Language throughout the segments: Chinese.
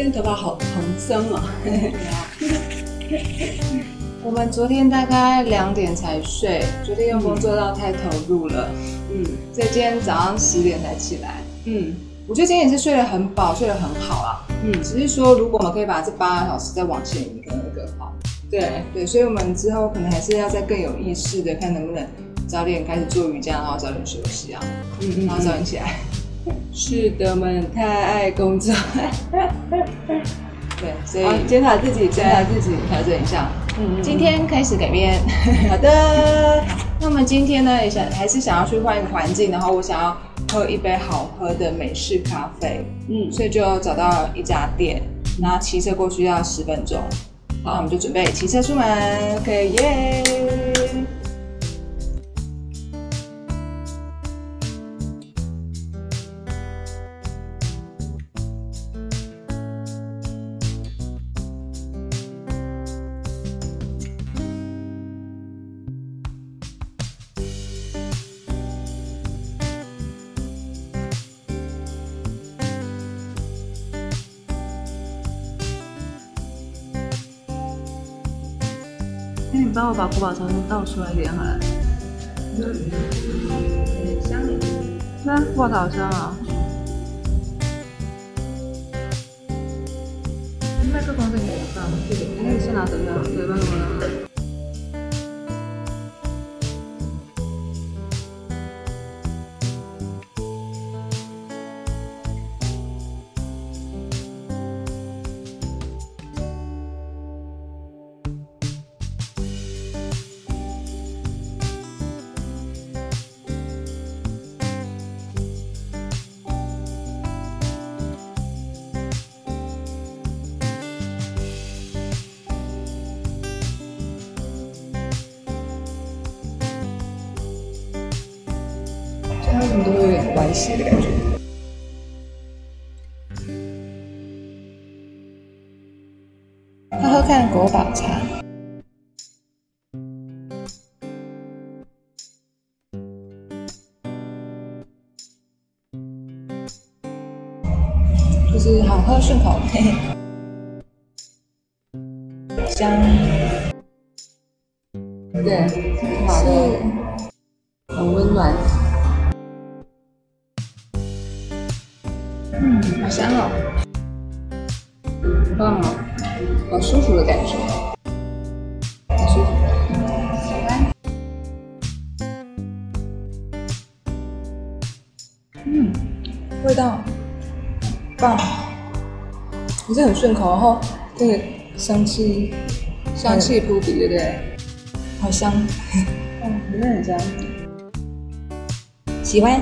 今天头发好蓬松啊！我们昨天大概两点才睡，昨天又工作到太投入了，嗯所以今天早上十点才起来。嗯我觉得今天也是睡得很饱，睡得很好啊。嗯，只是说，如果我们可以把这八个小时再往前移，可能会更好。对，对，所以我们之后可能还是要再更有意识的看能不能早点开始做瑜伽，然后早点休息啊，嗯嗯然后早点起来。是的，我们太爱工作，对，所以好检讨自己，检讨自己，调整一下。嗯今天开始改变。好的，那我们今天呢，也想还是想要去换一个环境，然后我想要喝一杯好喝的美式咖啡，嗯，所以就找到一家店，然后骑车过去要十分钟，好我们就准备骑车出门。OK，耶！那把国宝茶倒出来一点好了。那国宝茶好香啊！麦克风在你手上，你先拿手上，对，麦克风关系的感觉？喝喝看国宝茶。香哦，很棒哦，好舒服的感觉，很舒服。喜欢。嗯，味道棒，不是很顺口，然后这个香气香气扑鼻，对不对？好香，嗯，真的很香。喜欢，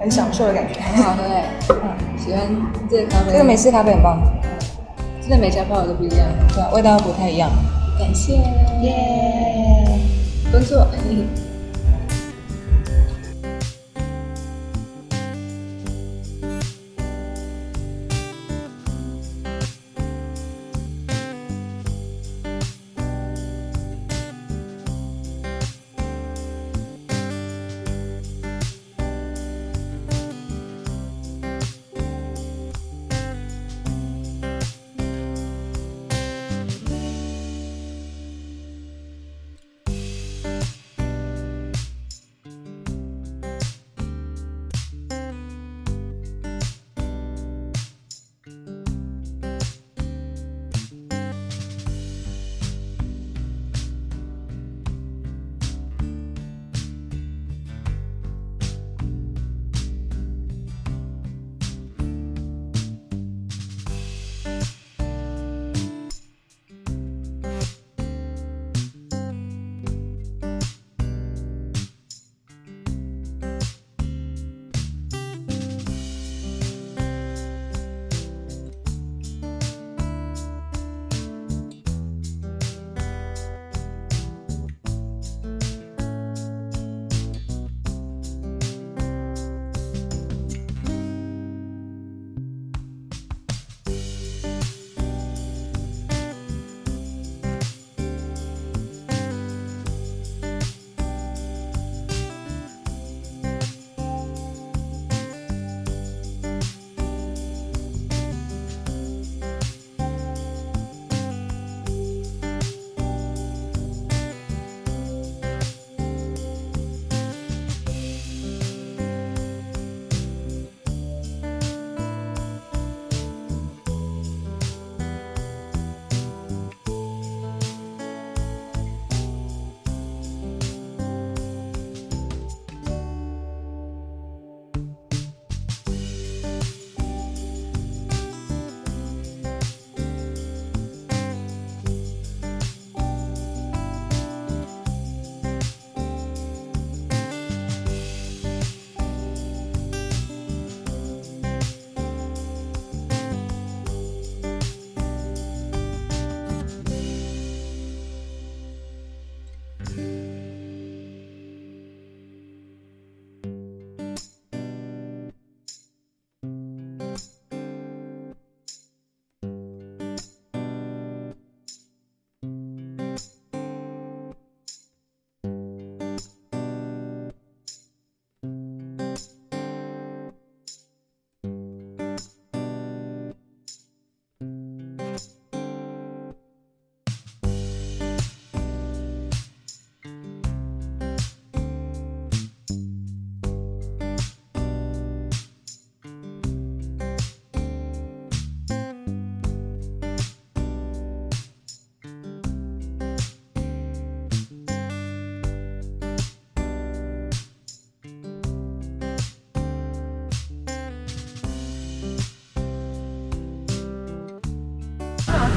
很享受的感觉。很好喝哎，嗯，喜欢这个咖啡。这个美式咖啡很棒，真的每家泡的都不一样。对啊，味道不太一样。感谢，耶，工作。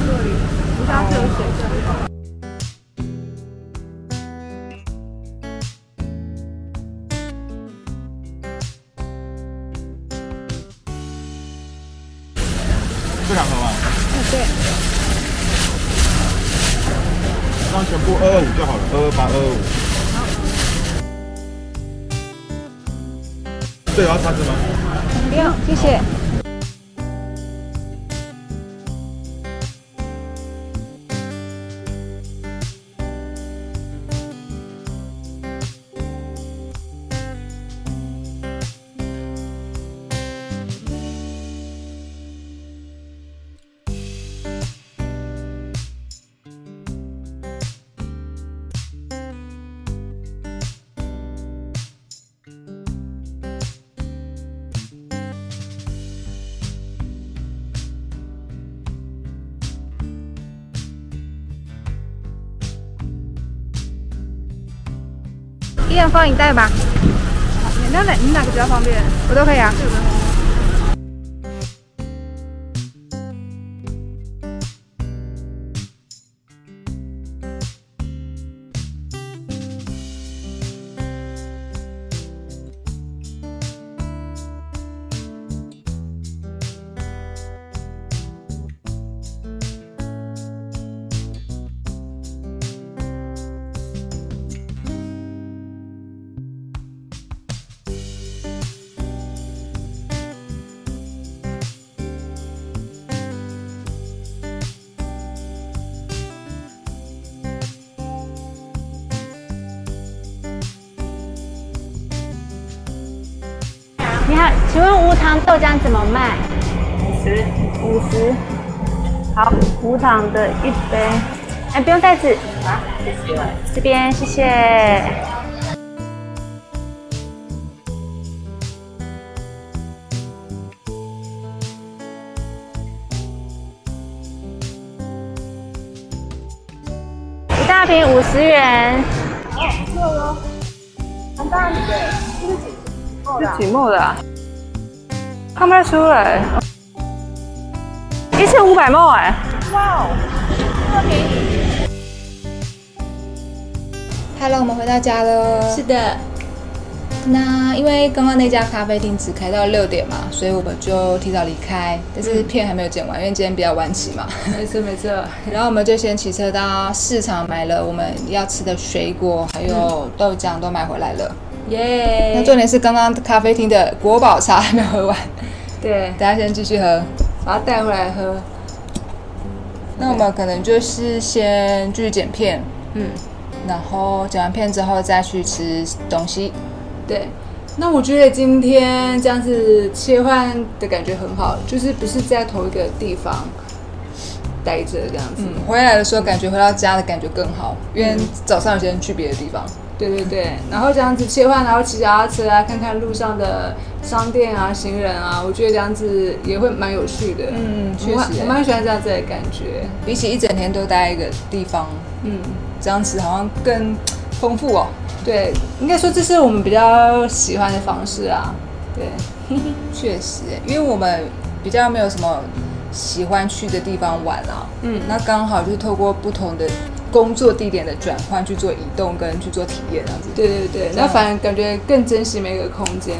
我家是有水的。这两盒吗？对，那全部二二五就好了，二二八二二五。这有要叉子吗？不用，谢谢。一人放一袋吧。你那哪你哪个比较方便？我都可以啊。请问无糖豆浆怎么卖？五十，五十。好，无糖的一杯。哎，不用袋子。啊，谢谢。这边谢谢。一大瓶五十元。是几墨的啊？看不太出来。一千五百墨哎！哇哦，这么便宜。Hello，我们回到家了。是的，那因为刚刚那家咖啡厅只开到六点嘛，所以我们就提早离开。但是片还没有剪完，因为今天比较晚起嘛。没错没错。然后我们就先骑车到市场买了我们要吃的水果，还有豆浆都买回来了。耶、那重点是刚刚咖啡厅的国宝茶还没有喝完，对，大家先继续喝。把它带回来喝。那我们可能就是先继续剪片，嗯，然后剪完片之后再去吃东西。对。那我觉得今天这样子切换的感觉很好，就是不是在同一个地方待着这样子。嗯，回来的时候感觉回到家的感觉更好，因为早上有些人去别的地方。对对对，然后这样子切换，然后骑脚踏车啊，看看路上的商店啊、行人啊，我觉得这样子也会蛮有趣的。嗯确实我蛮喜欢这样子的感觉。比起一整天都待一个地方，嗯，这样子好像更丰富哦。对，应该说这是我们比较喜欢的方式啊。对，确实，因为我们比较没有什么喜欢去的地方玩啊。嗯那刚好就是透过不同的工作地点的转换去做移动跟去做体验这样子。对对对，那反而感觉更珍惜每个空间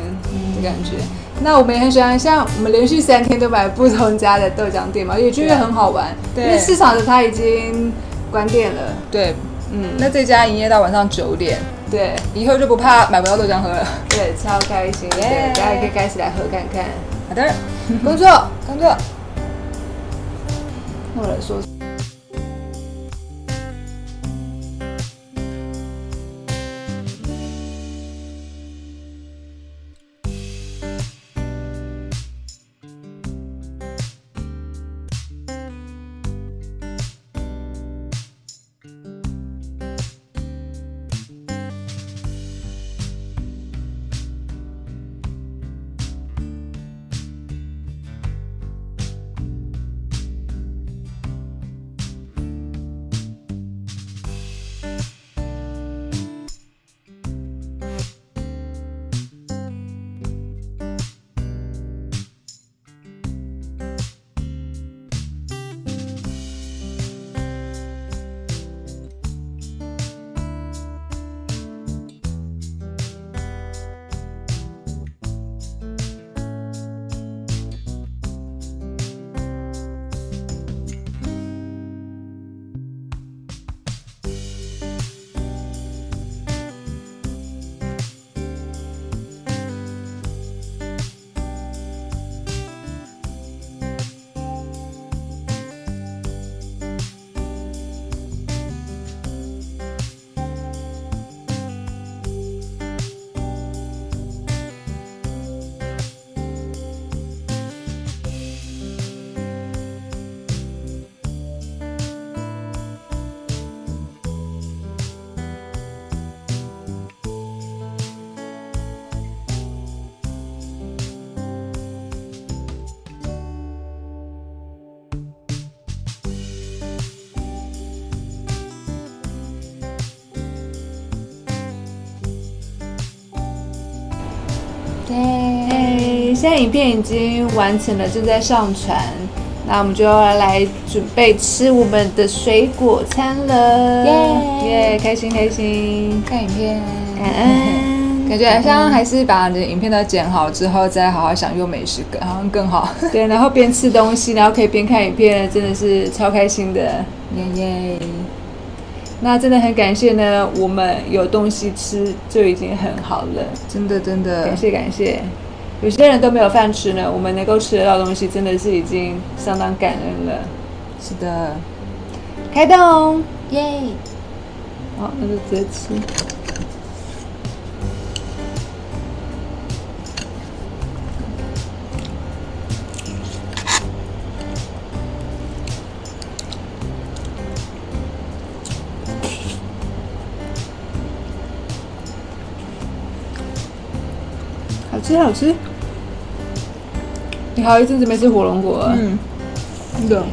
的感觉。那我们也很喜欢，像我们连续三天都买不同家的豆浆店嘛，也觉得很好玩。对因为市场的它已经关店了。对，嗯，那这家营业到晚上九点，对以后就不怕买不到豆浆喝了。对，超开心的，耶大家可以开始来喝看看。好的，工作，工作。那我来说。现在影片已经完成了，正在上传。那我们就要来准备吃我们的水果餐了，耶耶，开心开心，看影片，感恩。感觉好像还是把你的影片都剪好之后，再好好享用美食，更好像更好。对，然后边吃东西，然后可以边看影片，真的是超开心的。耶耶！那真的很感谢呢，我们有东西吃就已经很好了，真的真的感谢感谢。有些人都没有饭吃呢，我们能够吃得到东西，真的是已经相当感恩了。是的，开动，耶！好，那就直接吃。好吃好吃，你好一阵子没吃火龙果了，嗯，真的。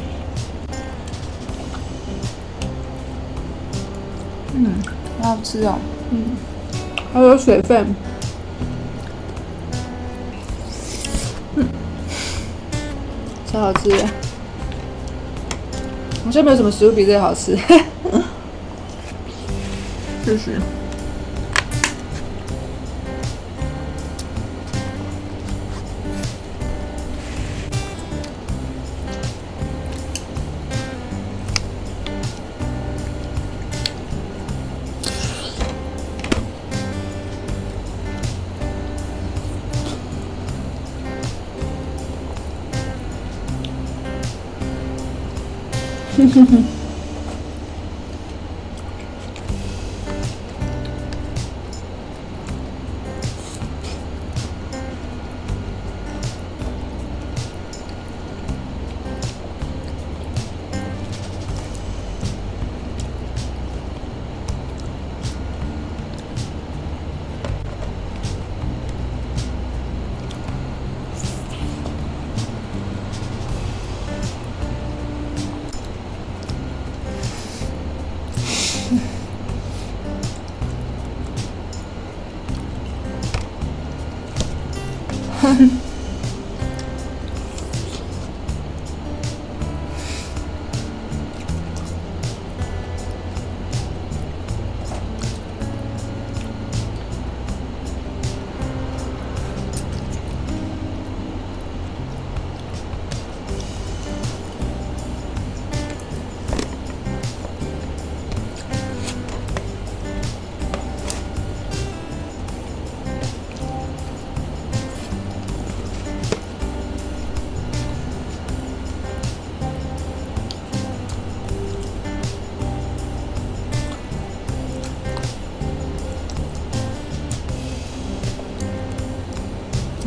嗯，好好吃哦。嗯还有水分，嗯，超好吃的。好像没有什么食物比这个好吃。确实。哼哼哼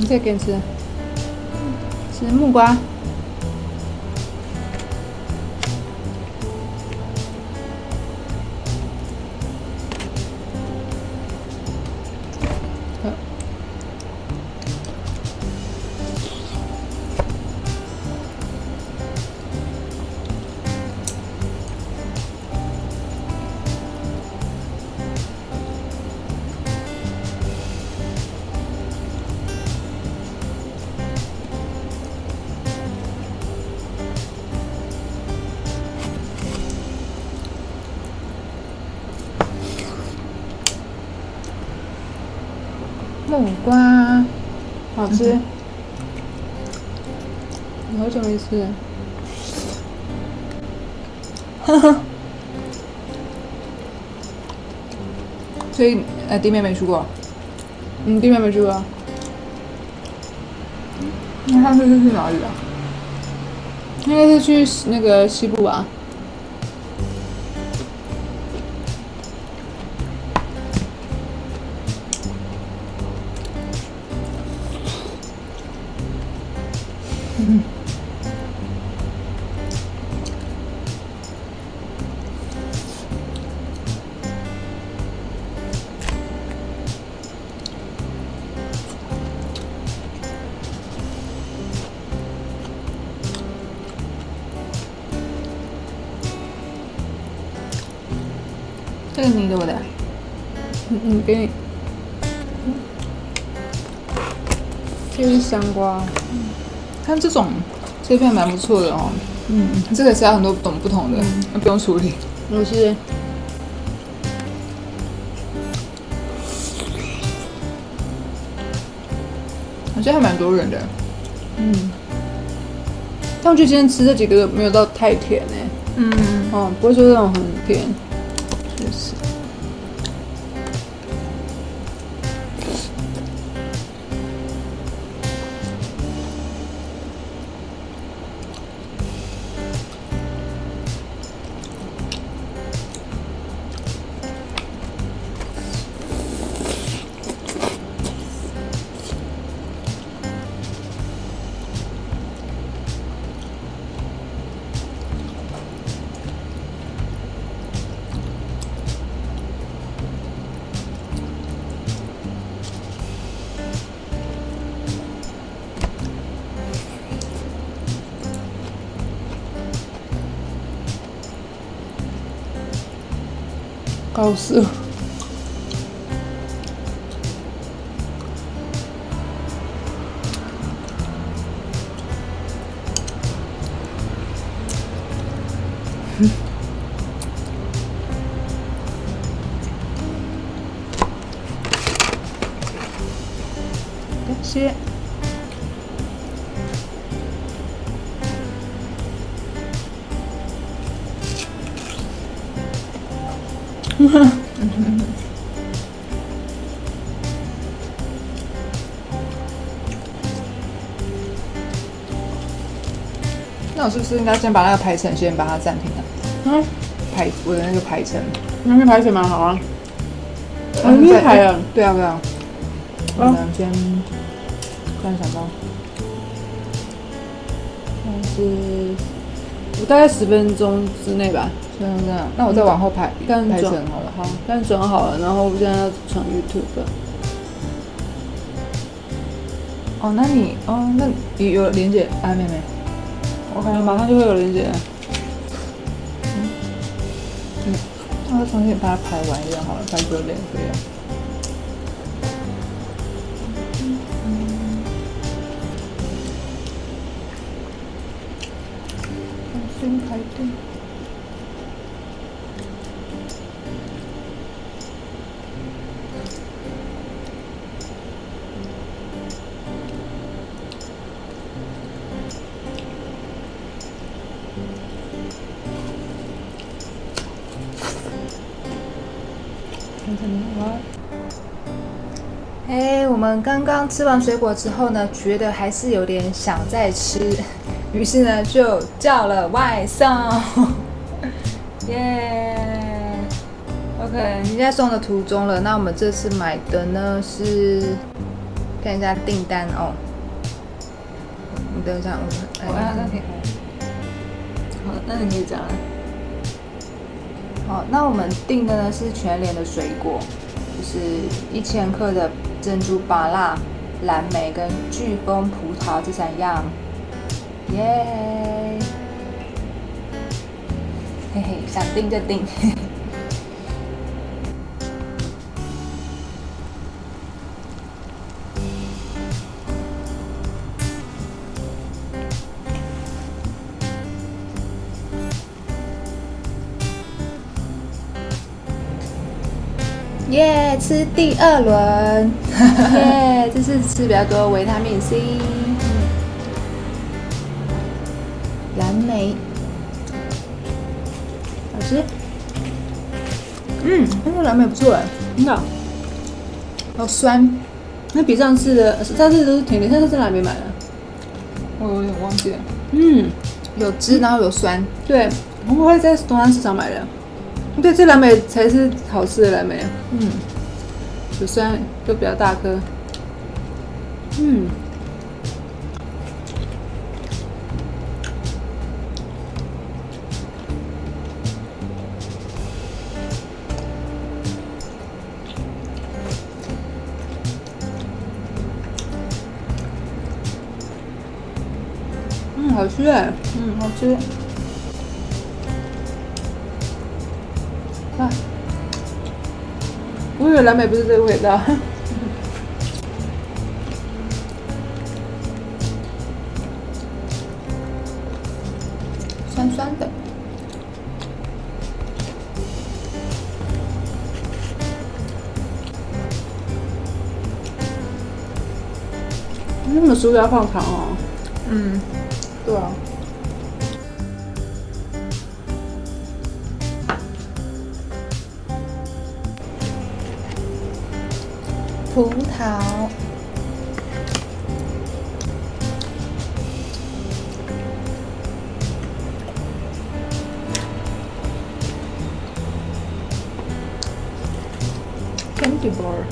你再给你吃，吃木瓜。木瓜，好吃。我好久没吃了。所以呃，弟妹没去过。嗯，弟妹没去过那上次是去哪里啊？应该是去那个西部吧。这个你给我的，嗯嗯，给你。这是香瓜，看这种切片蛮不错的哦。嗯，这个是要很多种不同的，那不用处理。我是我觉得还蛮多人的。嗯但我觉得今天吃这几个没有到太甜哎、嗯，哦，不会说那种很甜。高速。那我是不是应该先把那个排程先把它暂停了？嗯，排我的那个排程，那边排水蛮好啊。嗯很厉害啊！对啊对啊。我们先突然想到，但是我大概十分钟之内吧，这样这样，那我再往后排排但排程好了。好，但转好了，然后我现在要传 YouTube。哦，那你哦，那你有连接啊？妹妹，我感觉马上就会有人接。那我重新把它排完一遍好了，排九点这样。重新排队。哎，我们刚刚吃完水果之后呢，觉得还是有点想再吃，于是呢就叫了外送。耶、OK，你在送的途中了。那我们这次买的呢是看一下订单哦。你等一下，我们我按暂停。好，那你可以讲了。好，那我们订的呢是全联的水果，就是一千克的珍珠芭乐、蓝莓跟飓风葡萄这三样，耶！嘿嘿，想订就订。耶吃第二轮，耶这次吃比较多维他命 C，蓝莓，好吃。嗯，那个蓝莓不错哎，真的？好酸，那比上次的，上次都是甜甜，上次在哪里买的？我有点忘记了，嗯，有汁然后有酸，对，我们会在东山市场买的。对，这蓝莓才是好吃的蓝莓，嗯，有酸又比较大颗。嗯，嗯，好吃哎。嗯，好吃。我以为蓝莓不是这个味道，酸酸的。那么，苏要放糖哦。嗯，对啊。葡萄。Candy bar。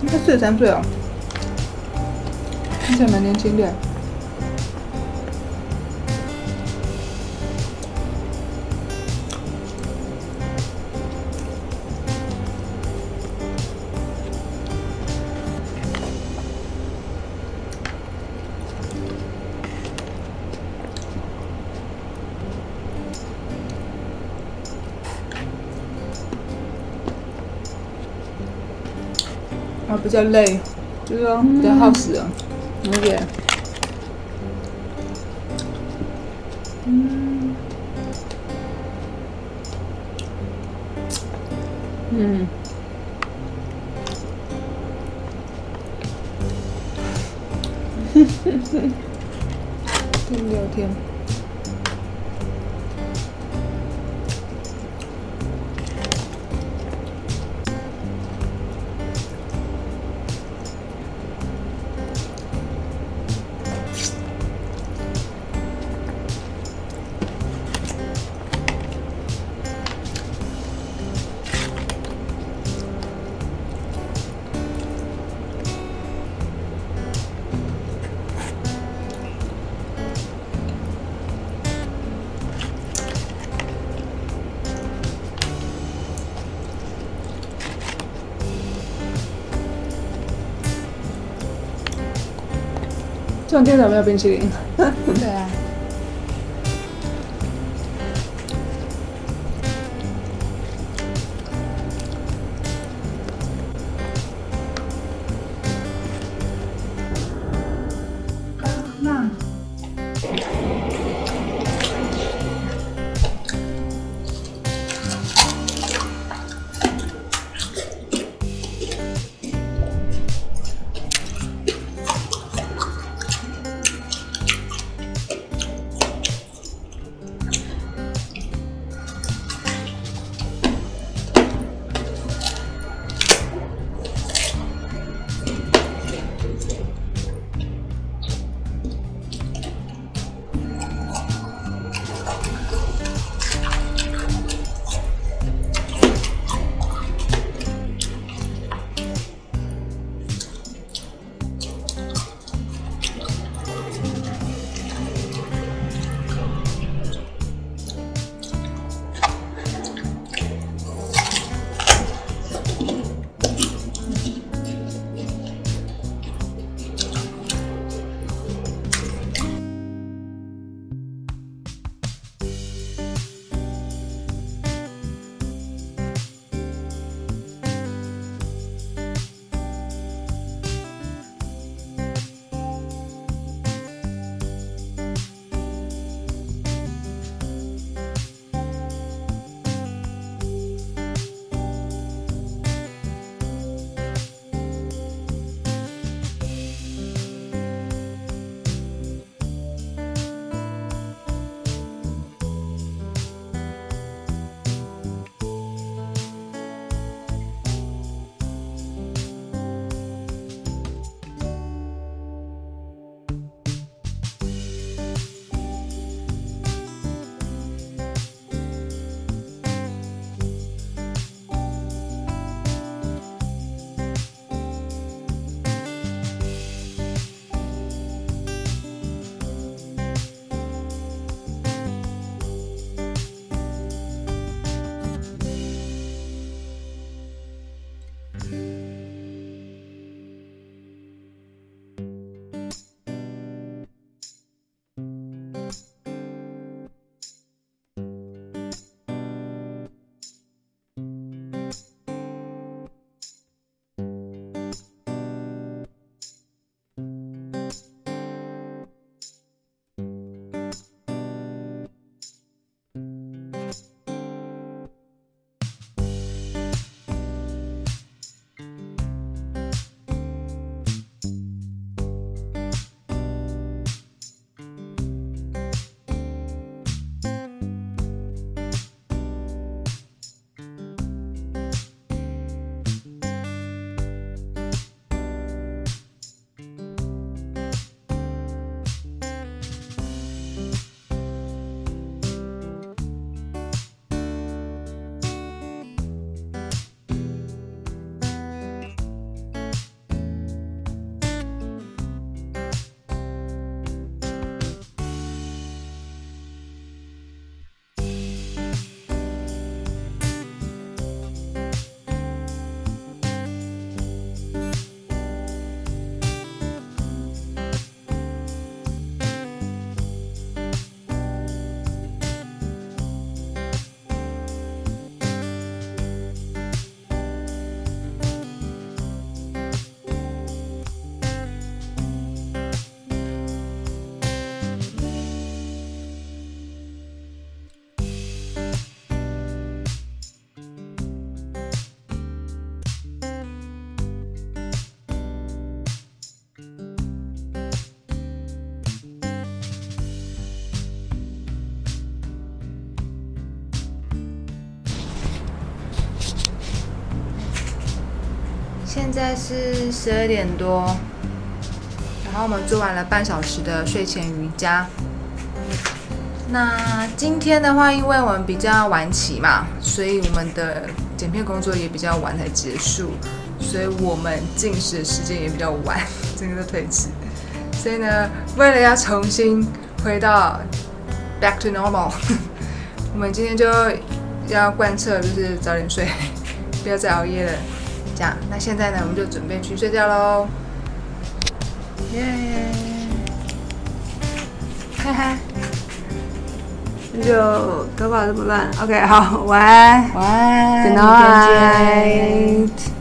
应该四十三岁哦。看起来蛮年轻的。啊，比较累，就是说比较耗时啊。有点。嗯。跟聊天。这两天有没有冰淇淋？对啊。现在是十二点多，然后我们做完了半小时的睡前瑜伽。那今天的话，因为我们比较晚起嘛，所以我们的剪片工作也比较晚才结束，所以我们进食的时间也比较晚，整个都推迟。所以呢，为了要重新回到 back to normal，我们今天就要贯彻就是早点睡，不要再熬夜了。这样，那现在呢，我们就准备去睡觉喽。耶！嗨嗨。那就头发这么乱，OK，好，晚安晚安，Good night。